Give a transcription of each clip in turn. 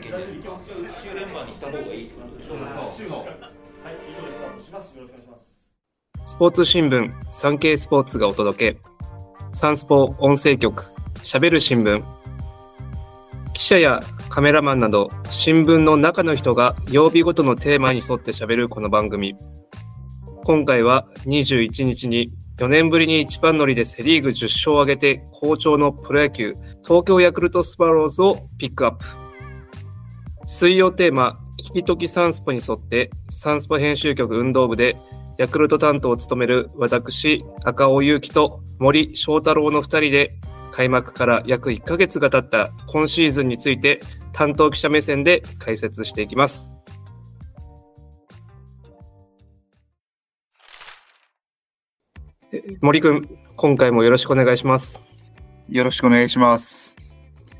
いけんじゃないですか。週連番にした方がいいってことでしょ。そうそう。はい、以上でスタートします。よろしくお願いします。スポーツ新聞、産経スポーツがお届け。サンスポ音声局、喋る新聞。記者やカメラマンなど、新聞の中の人が曜日ごとのテーマに沿って喋るこの番組。今回は21日に4年ぶりに一番乗りでセ・リーグ10勝を挙げて好調のプロ野球、東京ヤクルトスワローズをピックアップ。水曜テーマ、聞きときサンスポに沿って、サンスポ編集局運動部でヤクルト担当を務める私、赤尾祐希と森章太郎の2人で、開幕から約1ヶ月が経った今シーズンについて、担当記者目線で解説していきます。森くん、今回もよろしくお願いします。よろしくお願いします。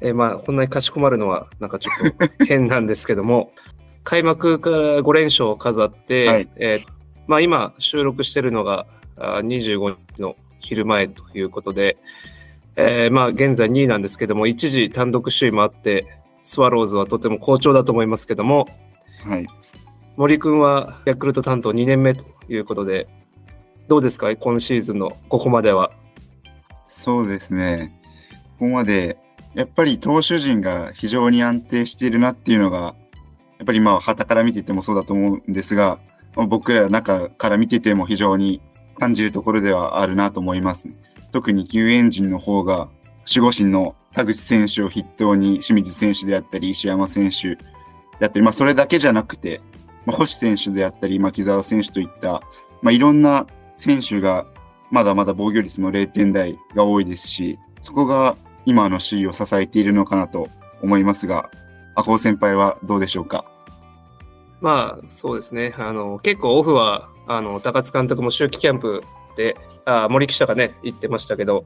えーまあ、こんなにかしこまるのは、なんかちょっと変なんですけども、開幕から5連勝を飾って、はいえーまあ、今、収録してるのがあー25日の昼前ということで、えーまあ、現在2位なんですけども、一時単独首位もあって、スワローズはとても好調だと思いますけども、はい。森君はヤクルト担当2年目ということで、どうですか、今シーズンのここまでは。そうですね。ここまで、やっぱり投手陣が非常に安定しているなっていうのが、やっぱりまあ、旗から見ててもそうだと思うんですが、僕ら中から見てても非常に感じるところではあるなと思います。特に救援陣の方が、守護神の田口選手を筆頭に清水選手であったり、石山選手であったり、まあ、それだけじゃなくて、まあ、星選手であったり、牧沢選手といった、まあ、いろんな選手がまだまだ防御率も0点台が多いですし、そこが今の首位を支えているのかなと思いますが、赤穂先輩はどうでしょうか？まあそうですね、あの結構オフはあの高津監督も秋季キャンプであ森記者がね言ってましたけど、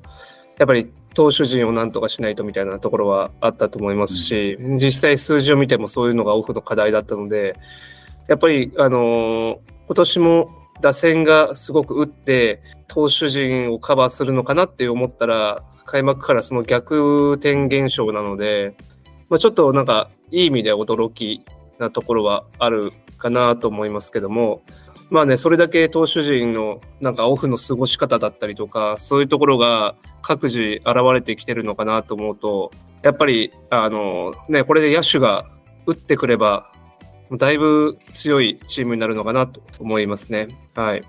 やっぱり投手陣をなんとかしないとみたいなところはあったと思いますし、実際数字を見てもそういうのがオフの課題だったので、やっぱりあの今年も打線がすごく打って、投手陣をカバーするのかなって思ったら、開幕からその逆転現象なので、まあ、ちょっとなんかいい意味で驚きなところはあるかなと思いますけども、まあね、それだけ投手陣のなんかオフの過ごし方だったりとか、そういうところが各自現れてきてるのかなと思うと、やっぱり、あの、ね、これで野手が打ってくれば、だいぶ強いチームになるのかなと思いますね。はい。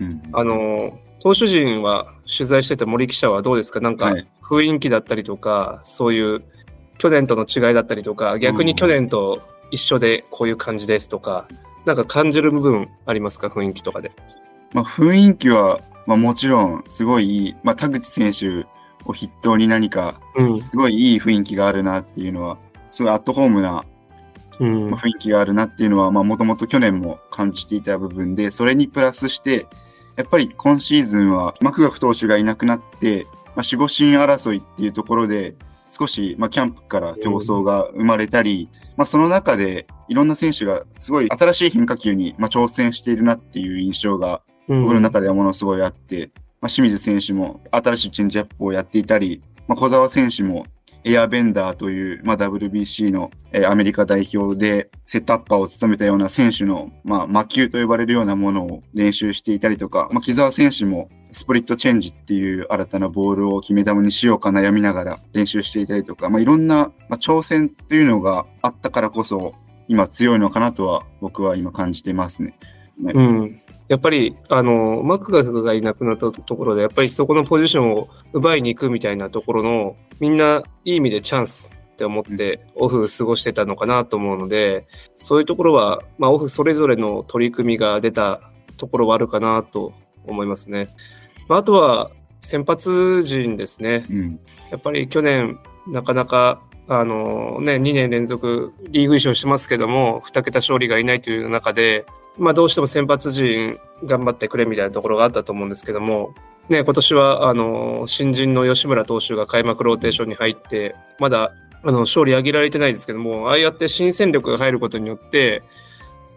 うんあの、投手陣は取材してて森記者はどうですか？なんかはい雰囲気だったりとか、そういう去年との違いだったりとか、逆に去年と一緒でこういう感じですとか、なんか感じる部分ありますか？雰囲気とかで。まあ、雰囲気は、まあ、もちろんすごいいい、まあ、田口選手を筆頭に何かうん。すごいいい雰囲気があるなっていうのは、すごいアットホームなうんまあ。雰囲気があるなっていうのは、まあ、もともと去年も感じていた部分で、それにプラスして、やっぱり今シーズンは、マクガフ投手がいなくなって、まあ、守護神争いっていうところで、少し、まあ、キャンプから競争が生まれたり、まあ、その中で、いろんな選手がすごい新しい変化球に、まあ、挑戦しているなっていう印象が、うん僕の中ではものすごいあって、まあ、清水選手も新しいチェンジアップをやっていたり、まあ、小澤選手もエアベンダーという、まあ、WBC の、えーアメリカ代表でセットアッパーを務めたような選手の、まあ、魔球と呼ばれるようなものを練習していたりとか、まあ、木澤選手もスプリットチェンジっていう新たなボールを決め球にしようか悩みながら練習していたりとか、まあ、いろんな、まあ、挑戦っていうのがあったからこそ今強いのかなとは僕は今感じてますね。うん。やっぱり、あの、マクガフがいなくなったところで、やっぱりそこのポジションを奪いに行くみたいなところの、みんないい意味でチャンスって思って、オフ過ごしてたのかなと思うので、そういうところは、まあ、オフそれぞれの取り組みが出たところはあるかなと思いますね。まあ、あとは、先発陣ですね。うんやっぱり去年、なかなか、あのね、2年連続リーグ優勝してますけども、2桁勝利がいないという中で、まあどうしても先発陣頑張ってくれみたいなところがあったと思うんですけども、ね、今年は、あの、新人の吉村投手が開幕ローテーションに入って、まだ、あの、勝利上げられてないですけども、ああやって新戦力が入ることによって、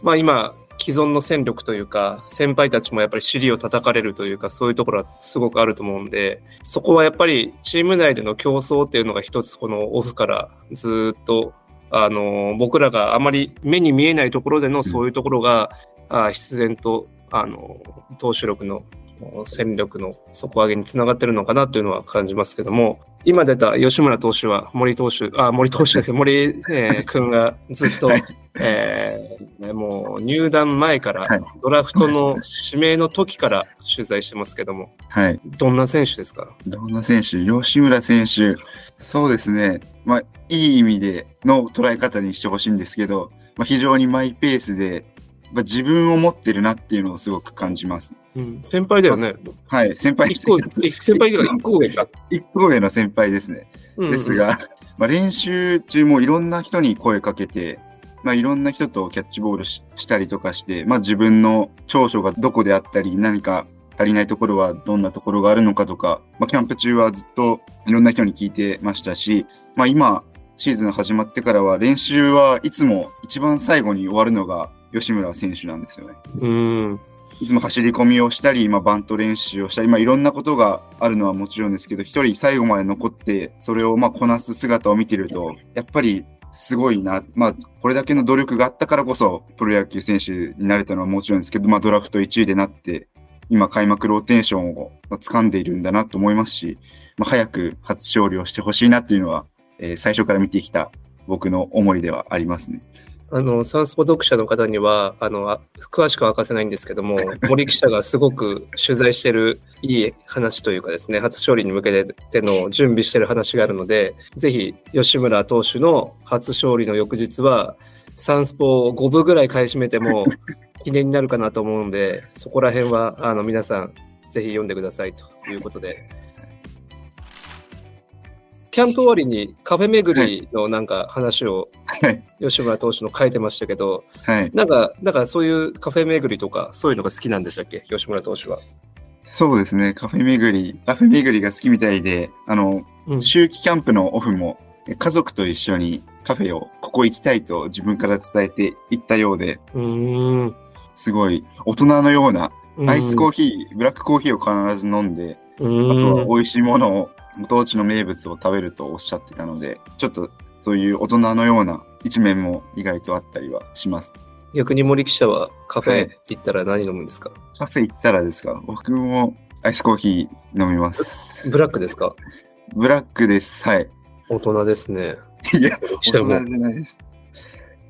まあ今、既存の戦力というか、先輩たちもやっぱり尻を叩かれるというか、そういうところはすごくあると思うんで、そこはやっぱりチーム内での競争っていうのが一つこのオフからずっとあの僕らがあまり目に見えないところでのそういうところが、あ必然とあの投手力の戦力の底上げにつながってるのかなというのは感じますけども、今出た吉村投手は森投手、あ、森投手で森、えー、君がずっと、えー、もう入団前から、はい。ドラフトの指名の時から取材してますけども、はい。どんな選手ですか？どんな選手？吉村選手、そうですね。まあ、いい意味での捉え方にしてほしいんですけど、まあ、非常にマイペースで、まあ、自分を持ってるなっていうのをすごく感じます。うん、先輩だよね。はい、先輩先輩が 一個上か。一個上の先輩ですね。うんうんですが、まあ、練習中もいろんな人に声かけて、まあ、いろんな人とキャッチボールししたりとかして、まあ、自分の長所がどこであったり、何か足りないところはどんなところがあるのかとか、まあ、キャンプ中はずっといろんな人に聞いてましたし、まあ、今、シーズン始まってからは練習はいつも一番最後に終わるのが吉村選手なんですよね。うん。いつも走り込みをしたり、まあ、バント練習をしたり、まあ、いろんなことがあるのはもちろんですけど、一人最後まで残って、それをまあこなす姿を見てると、やっぱりすごいな、まあ、これだけの努力があったからこそ、プロ野球選手になれたのはもちろんですけど、まあ、ドラフト1位でなって、今、開幕ローテーションをまあ掴んでいるんだなと思いますし、まあ、早く初勝利をしてほしいなっていうのは、えー最初から見てきた僕の思いではありますね。あの、サンスポ読者の方には、あの、あ詳しくは明かせないんですけども、森記者がすごく取材してるいい話というかですね、初勝利に向けての準備してる話があるので、ぜひ、吉村投手の初勝利の翌日は、サンスポを5部ぐらい買い占めても 記念になるかなと思うので、そこら辺は、あの、皆さん、ぜひ読んでくださいということで。キャンプ終わりにカフェ巡りのなんか話をはい。吉村投手の書いてましたけど、はい。なんか、なんかそういうカフェ巡りとか、そういうのが好きなんでしたっけ、吉村投手は。そうですね。カフェ巡り、カフェ巡りが好きみたいで、あの、うん秋季キャンプのオフもえ家族と一緒にカフェをここ行きたいと自分から伝えて行ったようで、うーん。すごい大人のようなアイスコーヒヒー、ブラックコーヒーを必ず飲んで、ー。あとはうん美味しいものを、ご当地の名物を食べるとおっしゃってたので、ちょっとそういう大人のような一面も意外とあったりはします。逆に森記者はカフェはいったら何飲むんですか、カフェ行ったらですか？僕もアイスコーヒー飲みます。ブラックですか？ブラックです。はい。大人ですね。いや、大人じゃないです。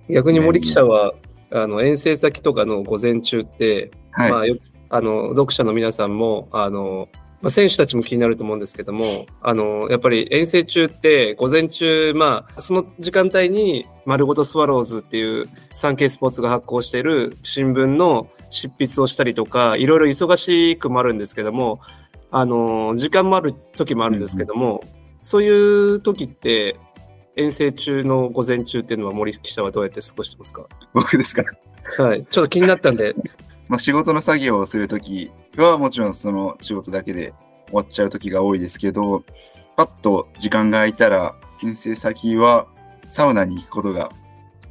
逆に森記者は、あの遠征先とかの午前中って、はい。まあ、よあの読者の皆さんもあの、まあ、選手たちも気になると思うんですけどもあのやっぱり遠征中って午前中、まあ、その時間帯に「丸ごとスワローズ」っていうサンケイスポーツが発行している新聞の執筆をしたりとかいろいろ忙しくもあるんですけどもあの時間もある時もあるんですけども、そういう時って遠征中の午前中っていうのは森記者はどうやって過ごしてますか？僕ですか？はい、ちょっと気になったんで、まあ、仕事の作業をするときはもちろんその仕事だけで終わっちゃうときが多いですけど、パッと時間が空いたら、遠征先はサウナに行くことが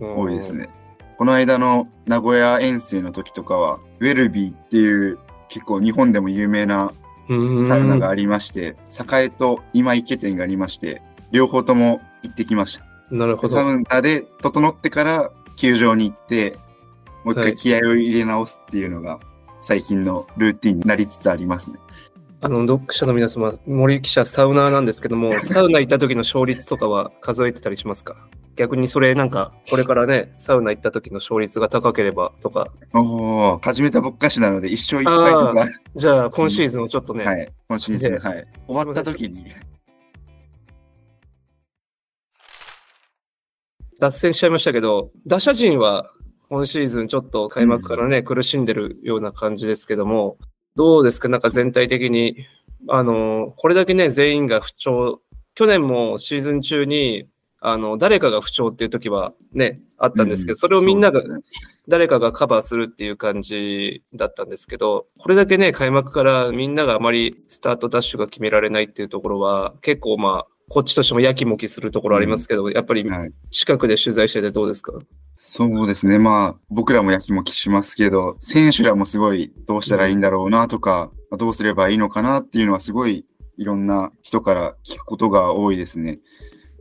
多いですね。この間の名古屋遠征の時とかは、ウェルビーっていう結構日本でも有名なうん。サウナがありまして、栄と今池店がありまして、両方とも行ってきました。なるほど。サウナで整ってから球場に行って、もう一はい回気合を入れ直すっていうのが最近のルーティンになりつつありますね。あの、読者の皆様、森記者、サウナーなんですけども、サウナ行った時の勝率とかは数えてたりしますか？逆にそれなんか、これからね、サウナ行った時の勝率が高ければとか、おー、始めたばっかしなので一生一回とか、じゃあ今シーズンをちょっとね、はい、今シーズン、ではい。終わった時に、脱線しちゃいましたけど、打者陣は今シーズンちょっと開幕からね、苦しんでるような感じですけども、どうですか？なんか全体的に、あの、これだけね、全員が不調、去年もシーズン中に、あの、誰かが不調っていう時はね、あったんですけど、うん。それをみんなが誰かがカバーするっていう感じだったんですけど、これだけね、開幕からみんながあまりスタートダッシュが決められないっていうところは、結構まあ、こっちとしてもやきもきするところありますけど、やっぱりはい。近くで取材しててどうですか？そうですね。まあ、僕らもやきもきしますけど、選手らもすごいどうしたらいいんだろうなとか、まあどうすればいいのかなっていうのはすごいいろんな人から聞くことが多いですね。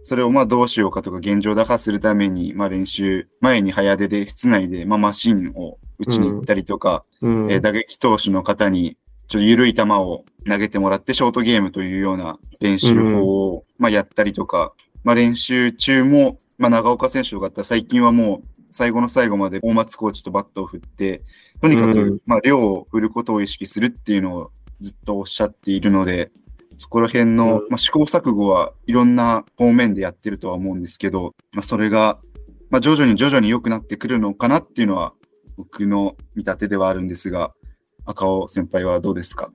それをまあどうしようかとか現状打破するために、まあ練習前に早出で室内でまあマシンを打ちに行ったりとか、うんえー打撃投手の方にちょっと緩い球を投げてもらってショートゲームというような練習法をまあやったりとか、まあ練習中も、まあ長岡選手とかだったら最近はもう最後の最後まで大松コーチとバットを振って、とにかうん。くまあ量を振ることを意識するっていうのをずっとおっしゃっているので、そこら辺の、うん。まあ、試行錯誤はいろんな方面でやってるとは思うんですけど、まあ、それが、まあ、徐々に徐々に良くなってくるのかなっていうのは僕の見立てではあるんですが、赤尾先輩はどうですか？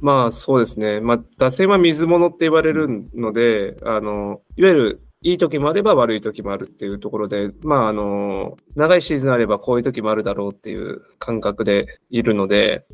まあそうですね。まあ打線は水物って言われるので、あの、いわゆるいい時もあれば悪い時もあるっていうところで、まああの、長いシーズンあればこういう時もあるだろうっていう感覚でいるので、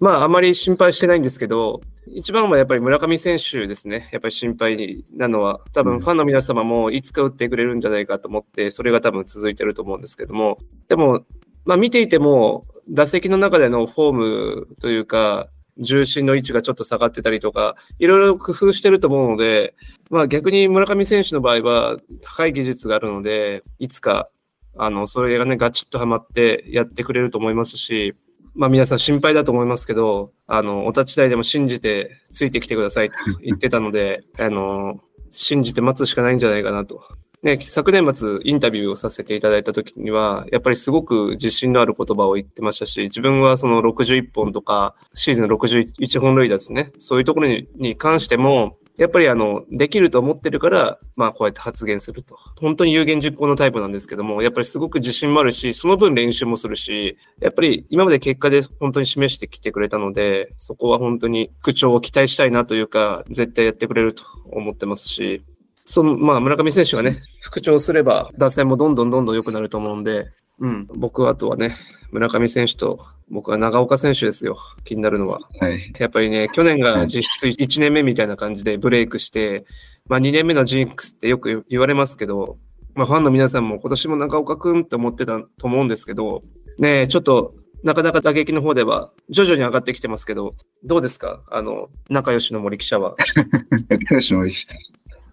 まああまり心配してないんですけど、一番はやっぱり村上選手ですね。やっぱり心配なのは、多分ファンの皆様もいつか打ってくれるんじゃないかと思って、それが多分続いてると思うんですけども、でも、まあ見ていても、打席の中でのフォームというか、重心の位置がちょっと下がってたりとか、いろいろ工夫してると思うので、まあ逆に村上選手の場合は高い技術があるので、いつか、あの、それがね、ガチッとはまってやってくれると思いますし、まあ皆さん心配だと思いますけど、あの、お立ち台でも信じてついてきてくださいと言ってたので、あの、信じて待つしかないんじゃないかなと。ね、昨年末インタビューをさせていただいた時には、やっぱりすごく自信のある言葉を言ってましたし、自分はその61本とか、シーズン61本塁打ですね。そういうところにに関しても、やっぱりあの、できると思ってるから、まあこうやって発言すると。本当に有言実行のタイプなんですけども、やっぱりすごく自信もあるし、その分練習もするし、やっぱり今まで結果で本当に示してきてくれたので、そこは本当に口調を期待したいなというか、絶対やってくれると思ってますし、その、まあ、村上選手がね、復調すれば、打線もどんどんどんどん良くなると思うんで、うん、僕はあとはね、村上選手と、僕は長岡選手ですよ、気になるのは。はい。やっぱりね、去年が実質1年目みたいな感じでブレイクして、まあ2年目のジンクスってよく言われますけど、まあファンの皆さんも今年も長岡くんって思ってたと思うんですけど、ねえちょっとなかなか打撃の方では徐々に上がってきてますけど、どうですか？あの、仲良しの森記者は。仲良しの森記者。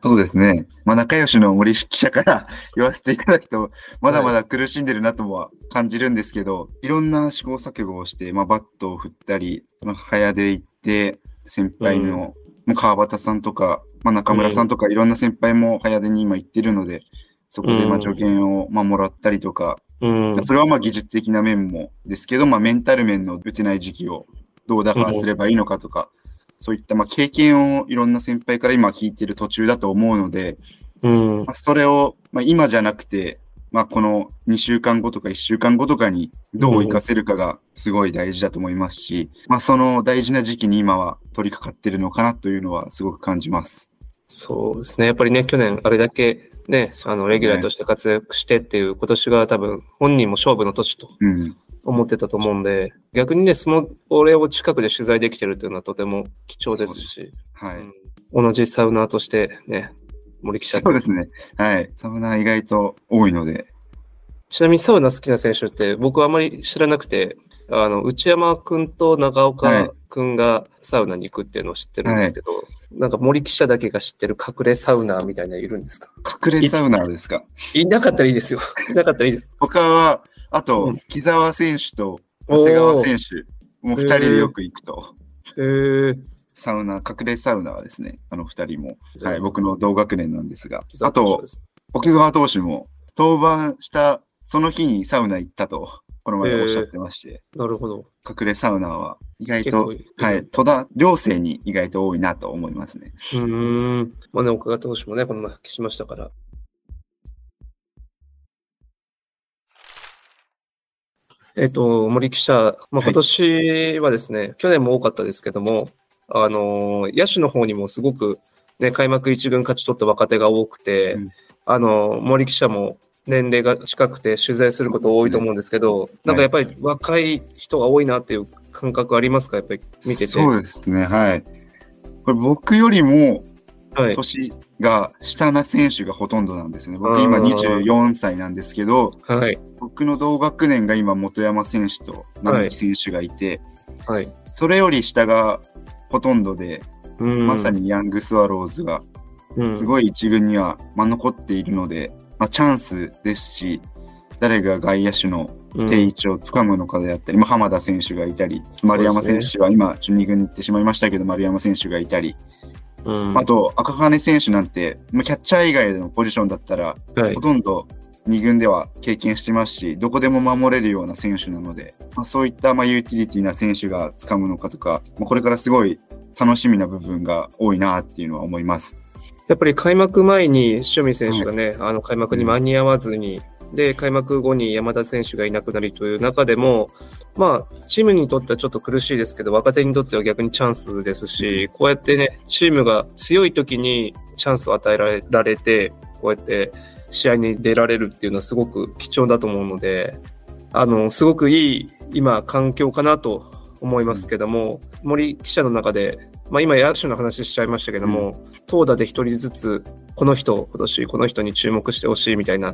そうですね。まあ、仲良しの森記者から 言わせていただくと、まだまだ苦しんでるなとは感じるんですけど、い、ろんな試行錯誤をして、まあ、バットを振ったり、まあ、早で行って、先輩の、もう川端さんとか、まあ、中村さんとか、いろんな先輩も早出に今行ってるので、そこでまあうん助言をまあもらったりとか、うん。それはまあ技術的な面もですけど、まあ、メンタル面の打てない時期をどう打破すればいいのかとか、そういったまあ経験をいろんな先輩から今聞いてる途中だと思うので、うんまあ、それをまあ今じゃなくて、まあ、この2週間後とか1週間後とかにどう活かせるかがすごい大事だと思いますし、まあ、その大事な時期に今は取り掛かってるのかなというのはすごく感じます。そうですね。やっぱりね、去年あれだけね、あの、レギュラーとして活躍してっていう、今年が多分本人も勝負の年とうん。思ってたと思うんで、逆にね、その、俺を近くで取材できてるっていうのはとても貴重ですし、はい。うん同じサウナーとしてね、森記者そうですね。はい。サウナー意外と多いので、ちなみにサウナ好きな選手って僕はあまり知らなくて、あの、内山くんと長岡くんがサウナに行くっていうのを知ってるんですけど、なんか森記者だけが知ってる隠れサウナーみたいなのいるんですか？隠れサウナーですか？いなかったらいいですよ。いなかったらいいです。他は、あとうん、木澤選手と長谷川選手、もう二人でよく行くと、へーサウナ、隠れサウナーですね。あの二人も。はい、僕の同学年なんですが。あと奥川投手も、登板したその日にサウナ行ったと、この前おっしゃってまして、なるほど。隠れサウナーは意外結と構、はい、戸田寮生に意外と多いなと思いますね。うーん。まあね、岡田投手もね、この前復帰しましたから。えっ、と、森記者、まあ、はい今年はですね、去年も多かったですけども、あのー野手の方にもすごく、ね、開幕一軍勝ち取った若手が多くて、うんあのー森記者も年齢が近くて取材すること多いと思うんですけど、なんかやっぱり若い人が多いなっていう感覚ありますか？やっぱり見てて。そうですね、はい。これ僕よりもはい。年が下な選手がほとんどなんですね。僕今あー24歳なんですけど、はい。僕の同学年が今本山選手と並木選手がいて、はい。それより下がほとんどで、うんまさ。にヤングスワローズがうんすごい一軍には、まあ、残っているので、まあ、チャンスですし、誰が外野手のうん定位置をつかむのかであったり、まあ、浜田選手がいたり、丸山選手は今、12軍に行ってしまいましたけど、丸山選手がいたり、うん。あと赤羽選手なんて、まあ、キャッチャー以外のポジションだったら、はい。ほとんど2軍では経験してますし、どこでも守れるような選手なので、まあ、そういったまあユーティリティな選手がつかむのかとか、まあ、これからすごい楽しみな部分が多いなっていうのは思います。やっぱり開幕前に塩見選手がね、あの開幕に間に合わずに、で、開幕後に山田選手がいなくなりという中でも、まあ、チームにとってはちょっと苦しいですけど、若手にとっては逆にチャンスですし、こうやってね、チームが強い時にチャンスを与えられて、こうやって試合に出られるっていうのはすごく貴重だと思うので、あの、すごくいい今、環境かなと思いますけども、森記者の中で、まあ今、野手の話しちゃいましたけども、投打で一人ずつ、この人、今年この人に注目してほしいみたいな、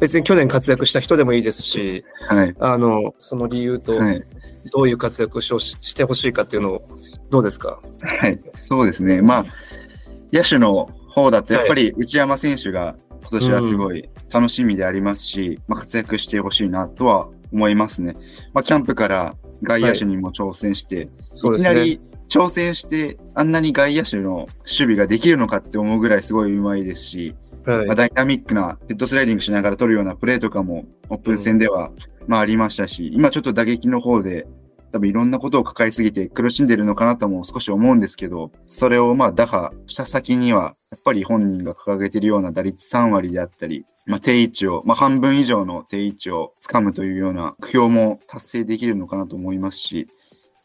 別に去年活躍した人でもいいですし、はい。あの、その理由と、はい。どういう活躍をししてほしいかっていうのを、どうですか？はい。そうですね。まあ、野手の方だと、やっぱり内山選手が今年はすごい楽しみでありますし、まあ、活躍してほしいなとは思いますね。まあ、キャンプから外野手にも挑戦して、そうですね。いきなり挑戦して、あんなに外野手の守備ができるのかって思うぐらいすごい上手いですし、はい。まあ、ダイナミックなヘッドスライディングしながら取るようなプレーとかもオープン戦では、まあありましたし、今ちょっと打撃の方で多分いろんなことを抱えすぎて苦しんでるのかなとも少し思うんですけど、それをまあ打破した先には、やっぱり本人が掲げているような打率3割であったり、まあ定位置を、まあ半分以上の定位置を掴むというような目標も達成できるのかなと思いますし、やっ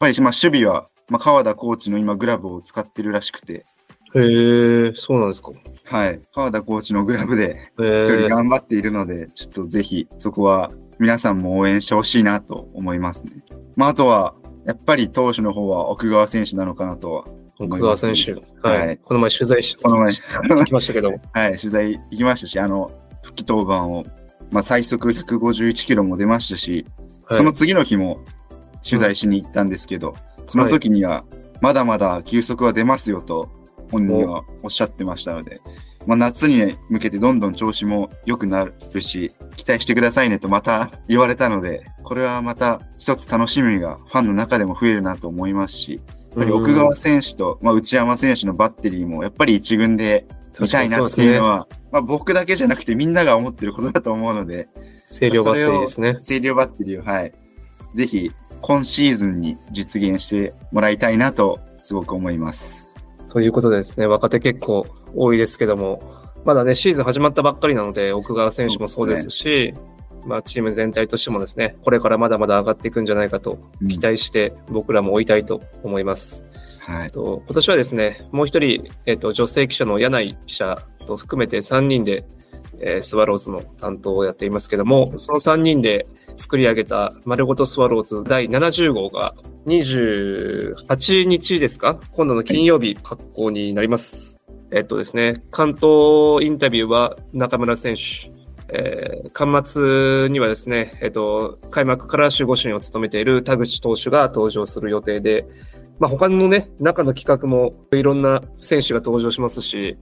ぱりまあ守備は、まあ川田コーチの今グラブを使ってるらしくて、へえ、そうなんですか。はい。川田コーチのグラブでへ一人え、頑張っているので、ちょっとぜひそこは皆さんも応援してほしいなと思いますね。まあ、あとは、やっぱり投手の方は奥川選手なのかなとは。奥川選手。はい。はいこの前取材しこの前、行きましたけど、はい、取材行きましたし、あの、復帰登板を、まあ、最速151キロも出ましたし、はいその次の日も取材しに行ったんですけど、その時には、まだまだ球速は出ますよと本人はおっしゃってましたので、まあ、夏に向けてどんどん調子も良くなるし、期待してくださいねとまた 言われたので、これはまた一つ楽しみがファンの中でも増えるなと思いますし、やっぱり奥川選手と、まあ、内山選手のバッテリーもやっぱり一軍で見たいなっていうのは、まあ、僕だけじゃなくてみんなが思ってることだと思うので、清涼バッテリーですね。清涼バッテリーを、はい。ぜひ、今シーズンに実現してもらいたいなと、すごく思います。ということでですね、若手結構多いですけども、まだね、シーズン始まったばっかりなので、奥川選手もそうですし、まあ、チーム全体としてもですね、これからまだまだ上がっていくんじゃないかとうん期待して、僕らも追いたいと思います。はい。と今年はですね、もう一人、えっと、女性記者の柳井記者と含めて3人で、えースワローズの担当をやっていますけども、その3人で作り上げた丸ごとスワローズ第70号が28日ですか？今度の金曜日発行になります。えっとですね、関東インタビューは中村選手、えー、末にはですね、えっと、開幕から守護神を務めている田口投手が登場する予定で、まあ、他のね、中の企画もいろんな選手が登場しますし、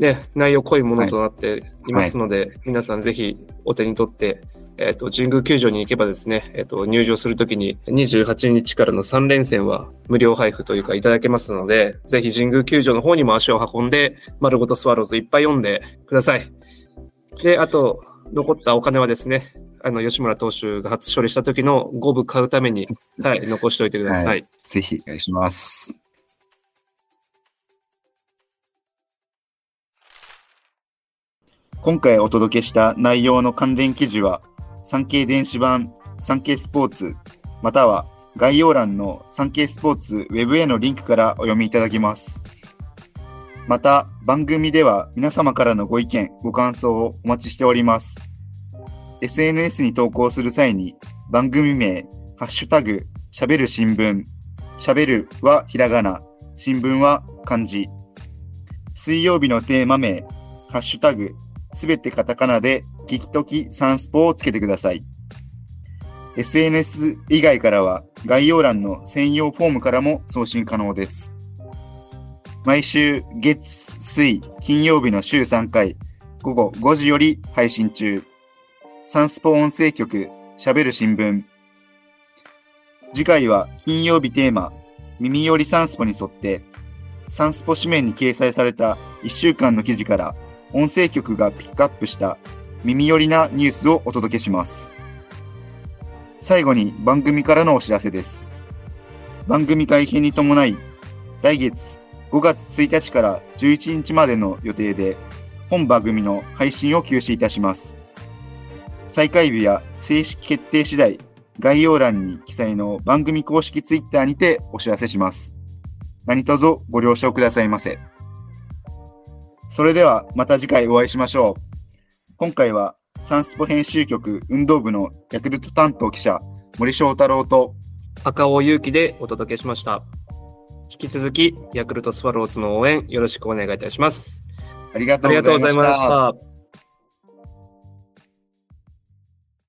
ね、内容濃いものとなっていますので、皆さんぜひお手に取って、えっ、と、神宮球場に行けばですね、えっ、と、入場するときに28日からの3連戦は無料配布というかいただけますので、ぜひ神宮球場の方にも足を運んで、丸ごとスワローズいっぱい読んでください。で、あと、残ったお金はですね、あの、吉村投手が初勝利した時の5部買うために、はい、残しておいてください。はいぜひお願いします。今回お届けした内容の関連記事は、産経電子版、産経スポーツ、または概要欄の産経スポーツウェブへのリンクからお読みいただけます。また、番組では皆様からのご意見、ご感想をお待ちしております。SNS に投稿する際に、番組名、ハッシュタグ、しゃべる新聞、しゃべるはひらがな、新聞は漢字。水曜日のテーマ名、ハッシュタグ、すべてカタカナで、聞きときサンスポをつけてください。SNS 以外からは概要欄の専用フォームからも送信可能です。毎週月、水、金曜日の週3回、午後5時より配信中。サンスポ音声局、喋る新聞。次回は金曜日テーマ、耳寄りサンスポに沿って、サンスポ紙面に掲載された1週間の記事から、音声局がピックアップした耳寄りなニュースをお届けします。最後に番組からのお知らせです。番組改編に伴い、来月5月1日から11日までの予定で、本番組の配信を休止いたします。再開日や正式決定次第、概要欄に記載の番組公式ツイッターにてお知らせします。何卒ご了承くださいませ。それではまた次回お会いしましょう。今回はサンスポ編集局運動部のヤクルト担当記者森翔太郎と赤尾勇気でお届けしました。引き続き、ヤクルトスワローズの応援よろしくお願いいたします。ありがとうございまし。た。